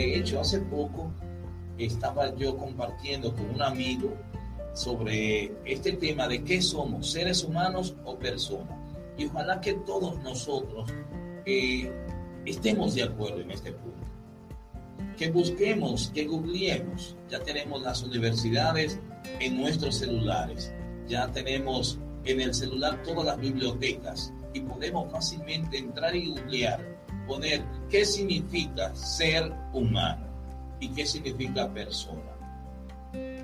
de hecho, hace poco estaba yo compartiendo con un amigo sobre este tema de qué somos, seres humanos o personas. Y ojalá que todos nosotros eh, estemos de acuerdo en este punto. Que busquemos, que googleemos. Ya tenemos las universidades en nuestros celulares. Ya tenemos en el celular todas las bibliotecas y podemos fácilmente entrar y googlear, poner qué significa ser humano y qué significa persona.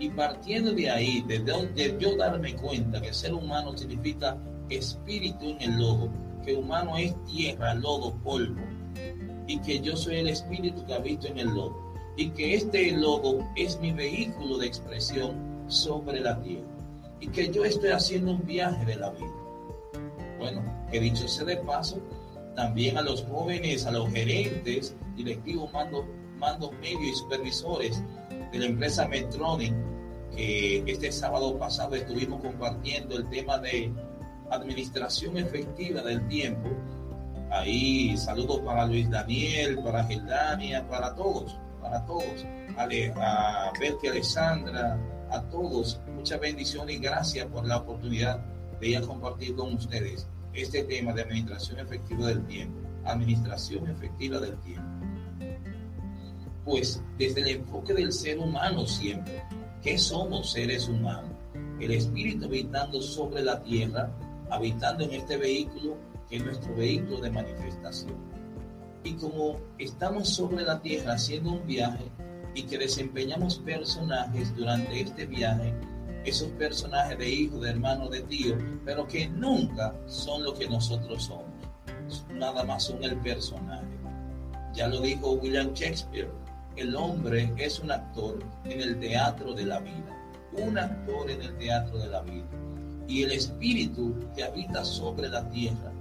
Y partiendo de ahí, de, yo darme cuenta que ser humano significa espíritu en el lodo, que humano es tierra, lodo, polvo, y que yo soy el espíritu que habito en el lodo, y que este lodo es mi vehículo de expresión sobre la tierra, y que yo estoy haciendo un viaje de la vida. Bueno, que dicho sea de paso, también a los jóvenes, a los gerentes, directivos, mandos, mandos medios y supervisores de la empresa Metronic, que este sábado pasado estuvimos compartiendo el tema de administración efectiva del tiempo. Ahí saludos para Luis Daniel, para Geldania, para todos, para todos. A, a Berke Alessandra, a todos. Muchas bendiciones y gracias por la oportunidad de ir a compartir con ustedes este tema de administración efectiva del tiempo. Administración efectiva del tiempo pues desde el enfoque del ser humano siempre. ¿Qué somos seres humanos? El espíritu habitando sobre la tierra, habitando en este vehículo que es nuestro vehículo de manifestación. Y como estamos sobre la tierra haciendo un viaje y que desempeñamos personajes durante este viaje, esos personajes de hijo, de hermano, de tío, pero que nunca son lo que nosotros somos. Nada más son el personaje. Ya lo dijo William Shakespeare, el hombre es un actor en el teatro de la vida, un actor en el teatro de la vida. Y el espíritu que habita sobre la tierra,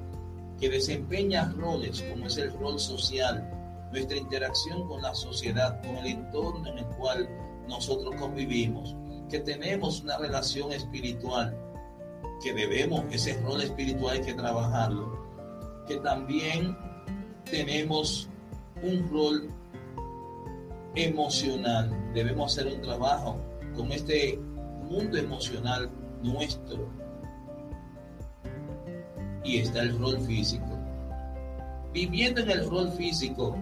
que desempeña roles como es el rol social, nuestra interacción con la sociedad, con el entorno en el cual nosotros convivimos, que tenemos una relación espiritual, que debemos, ese rol espiritual hay que trabajarlo, que también tenemos un rol emocional. Debemos hacer un trabajo con este mundo emocional nuestro. Y está el rol físico. Viviendo en el rol físico,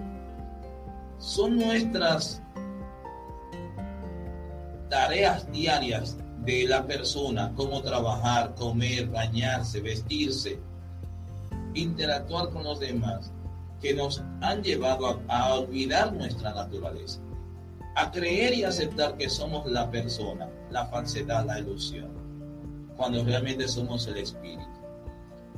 son nuestras tareas diarias de la persona, como trabajar, comer, bañarse, vestirse, interactuar con los demás, que nos han llevado a, olvidar nuestra naturaleza a creer y aceptar que somos la persona, la falsedad, la ilusión, cuando realmente somos el espíritu.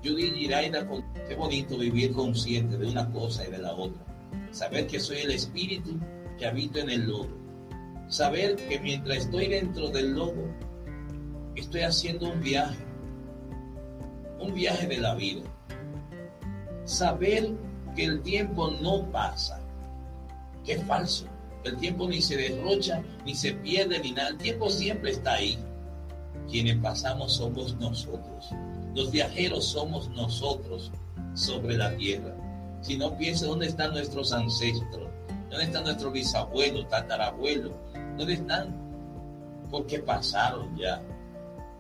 Judy Giraida, qué bonito vivir consciente de una cosa y de la otra. Saber que soy el espíritu que habito en el lodo. Saber que mientras estoy dentro del lodo, estoy haciendo un viaje. Un viaje de la vida. Saber que el tiempo no pasa. Qué falso el tiempo ni se derrocha, ni se pierde, ni nada. El tiempo siempre está ahí. Quienes pasamos somos nosotros. Los viajeros somos nosotros sobre la tierra. Si no piensa dónde están nuestros ancestros, dónde están nuestros bisabuelos, tatarabuelos, dónde están, porque pasaron ya,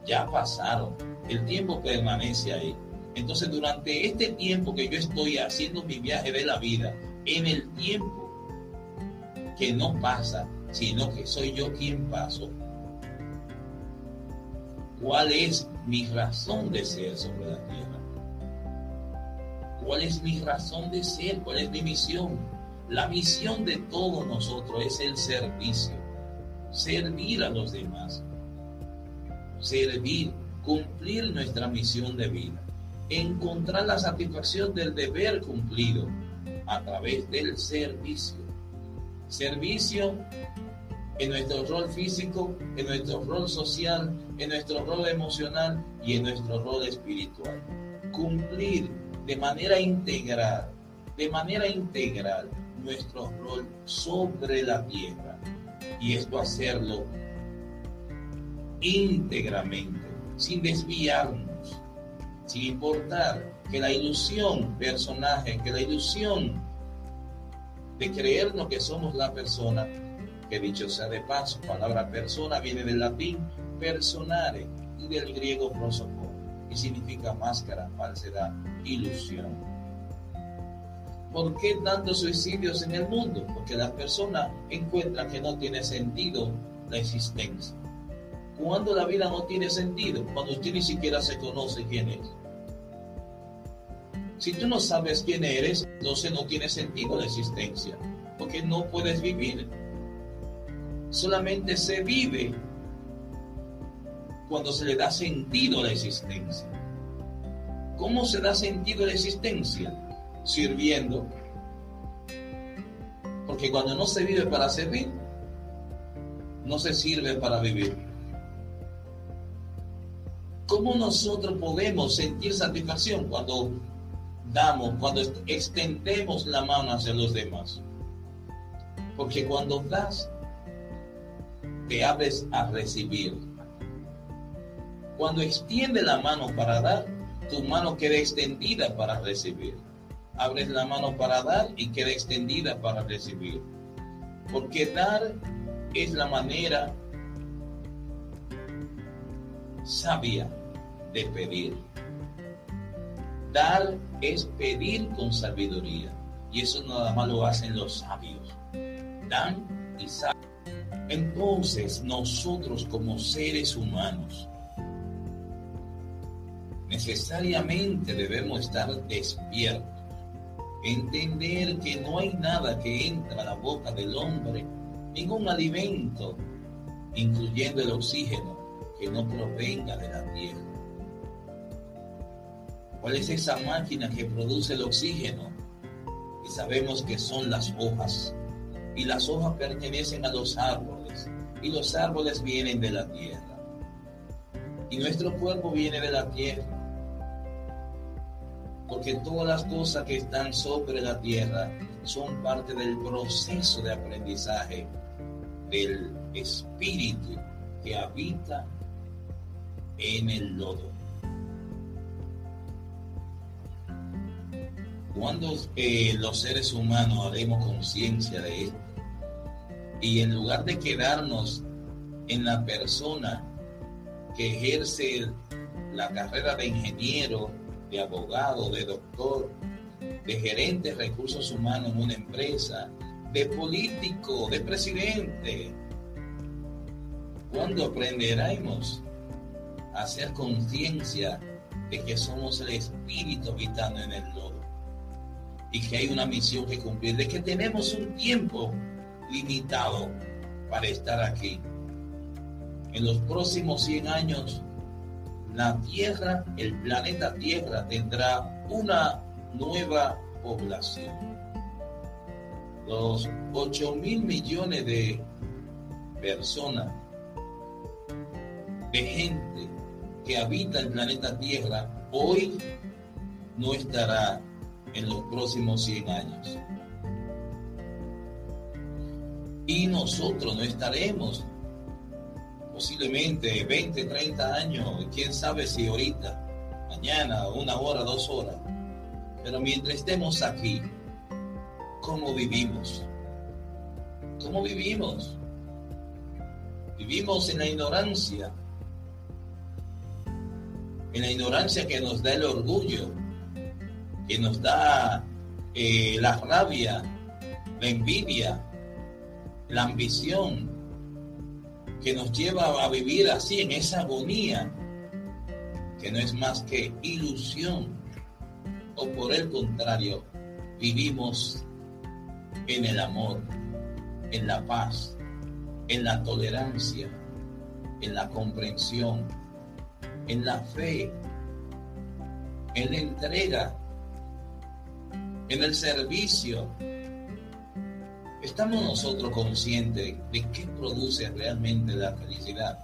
ya pasaron. El tiempo permanece ahí. Entonces, durante este tiempo que yo estoy haciendo mi viaje de la vida, en el tiempo que no pasa, sino que soy yo quien paso. ¿Cuál es mi razón de ser sobre la tierra? ¿Cuál es mi razón de ser? ¿Cuál es mi misión? La misión de todos nosotros es el servicio, servir a los demás, servir, cumplir nuestra misión de vida, encontrar la satisfacción del deber cumplido a través del servicio. Servicio en nuestro rol físico, en nuestro rol social, en nuestro rol emocional y en nuestro rol espiritual. Cumplir de manera integral, de manera integral nuestro rol sobre la tierra y esto hacerlo íntegramente, sin desviarnos, sin importar que la ilusión personaje, que la ilusión de creernos que somos la persona que dicho sea de paso, palabra persona viene del latín personare y del griego prosopon y significa máscara, falsedad, ilusión. ¿Por qué tantos suicidios en el mundo? Porque las personas encuentran que no tiene sentido la existencia. Cuando la vida no tiene sentido, cuando usted ni siquiera se conoce quién es. Si tú no sabes quién eres, entonces no tiene sentido la existencia, porque no puedes vivir. Solamente se vive cuando se le da sentido a la existencia. ¿Cómo se da sentido a la existencia? Sirviendo. Porque cuando no se vive para servir, no se sirve para vivir. ¿Cómo nosotros podemos sentir satisfacción cuando damos, cuando extendemos la mano hacia los demás? Porque cuando das, te abres a recibir. Cuando extiende la mano para dar, tu mano queda extendida para recibir. Abres la mano para dar y queda extendida para recibir. Porque dar es la manera sabia de pedir. Dar es pedir con sabiduría. Y eso nada más lo hacen los sabios. Dan y saben. Entonces nosotros como seres humanos necesariamente debemos estar despiertos, entender que no hay nada que entra a la boca del hombre, ningún alimento, incluyendo el oxígeno, que no provenga de la tierra. ¿Cuál es esa máquina que produce el oxígeno? Y sabemos que son las hojas. Y las hojas pertenecen a los árboles. Y los árboles vienen de la tierra. Y nuestro cuerpo viene de la tierra porque todas las cosas que están sobre la tierra son parte del proceso de aprendizaje del espíritu que habita en el lodo. Cuando eh, los seres humanos haremos conciencia de esto y en lugar de quedarnos en la persona que ejerce la carrera de ingeniero, de abogado, de doctor, de gerente de recursos humanos en una empresa, de político, de presidente. ¿Cuándo aprenderemos a hacer conciencia de que somos el espíritu habitando en el lodo? Y que hay una misión que cumplir, de que tenemos un tiempo limitado para estar aquí. En los próximos 100 años la Tierra, el planeta Tierra tendrá una nueva población. Los 8 mil millones de personas, de gente que habita el planeta Tierra, hoy no estará en los próximos 100 años. Y nosotros no estaremos posiblemente 20, 30 años, quién sabe si ahorita, mañana, una hora, dos horas. Pero mientras estemos aquí, ¿cómo vivimos? ¿Cómo vivimos? Vivimos en la ignorancia, en la ignorancia que nos da el orgullo, que nos da eh, la rabia, la envidia, la ambición, que nos lleva a vivir así en esa agonía, que no es más que ilusión, o por el contrario, vivimos en el amor, en la paz, en la tolerancia, en la comprensión, en la fe, en la entrega, en el servicio, ¿Estamos nosotros conscientes de qué produce realmente la felicidad?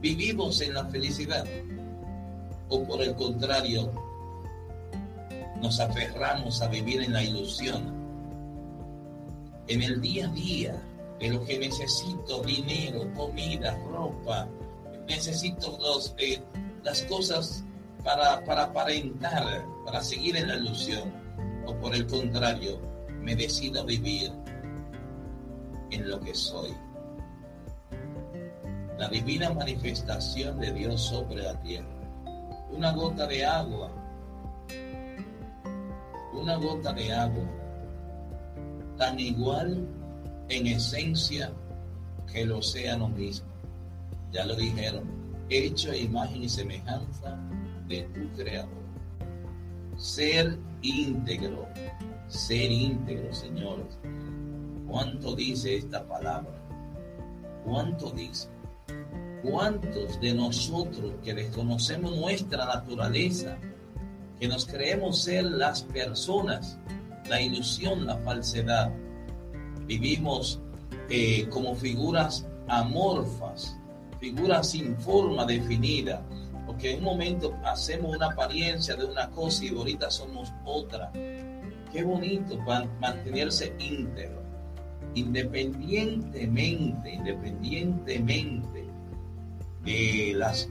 ¿Vivimos en la felicidad? ¿O por el contrario, nos aferramos a vivir en la ilusión? En el día a día, de lo que necesito, dinero, comida, ropa, necesito eh, las cosas para, para aparentar, para seguir en la ilusión. O por el contrario, me decido vivir en lo que soy. La divina manifestación de Dios sobre la tierra. Una gota de agua. Una gota de agua. Tan igual en esencia que el océano mismo. Ya lo dijeron, hecho imagen y semejanza de tu creador. Ser íntegro, ser íntegro, señores. ¿Cuánto dice esta palabra? ¿Cuánto dice? ¿Cuántos de nosotros que desconocemos nuestra naturaleza, que nos creemos ser las personas, la ilusión, la falsedad, vivimos eh, como figuras amorfas, figuras sin forma definida, porque en un momento hacemos una apariencia de una cosa y ahorita somos otra. Qué bonito mantenerse íntegro, independientemente, independientemente de las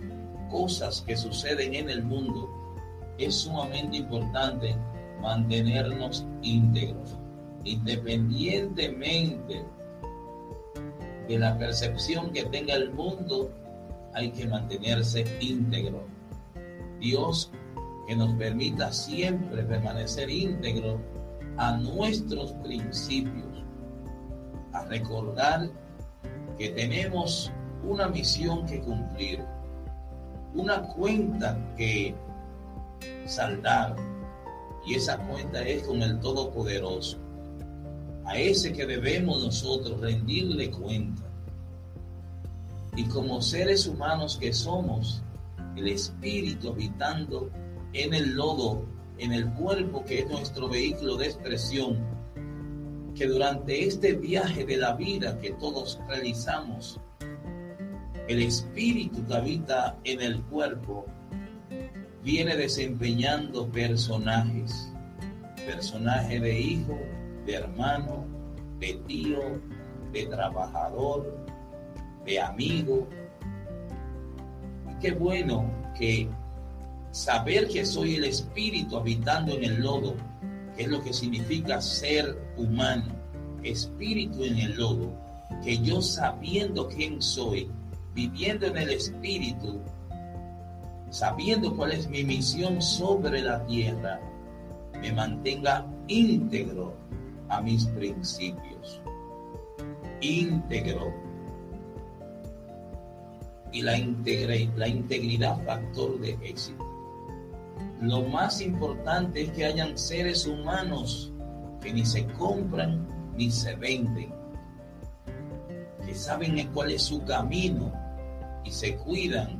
cosas que suceden en el mundo. Es sumamente importante mantenernos íntegros, independientemente de la percepción que tenga el mundo, hay que mantenerse íntegro. Dios que nos permita siempre permanecer íntegro a nuestros principios, a recordar que tenemos una misión que cumplir, una cuenta que saldar, y esa cuenta es con el Todopoderoso a ese que debemos nosotros rendirle cuenta. Y como seres humanos que somos, el espíritu habitando en el lodo, en el cuerpo que es nuestro vehículo de expresión, que durante este viaje de la vida que todos realizamos, el espíritu que habita en el cuerpo viene desempeñando personajes, personaje de hijo, de hermano, de tío, de trabajador, de amigo. Y qué bueno que saber que soy el espíritu habitando en el lodo, que es lo que significa ser humano, espíritu en el lodo, que yo sabiendo quién soy, viviendo en el espíritu, sabiendo cuál es mi misión sobre la tierra, me mantenga íntegro a mis principios, íntegro. Y la, la integridad factor de éxito. Lo más importante es que hayan seres humanos que ni se compran ni se venden, que saben cuál es su camino y se cuidan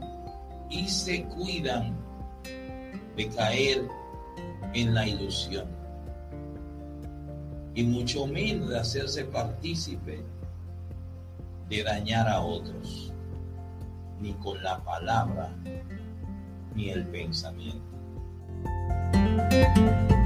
y se cuidan de caer en la ilusión y mucho menos de hacerse partícipe de dañar a otros, ni con la palabra, ni el pensamiento. Música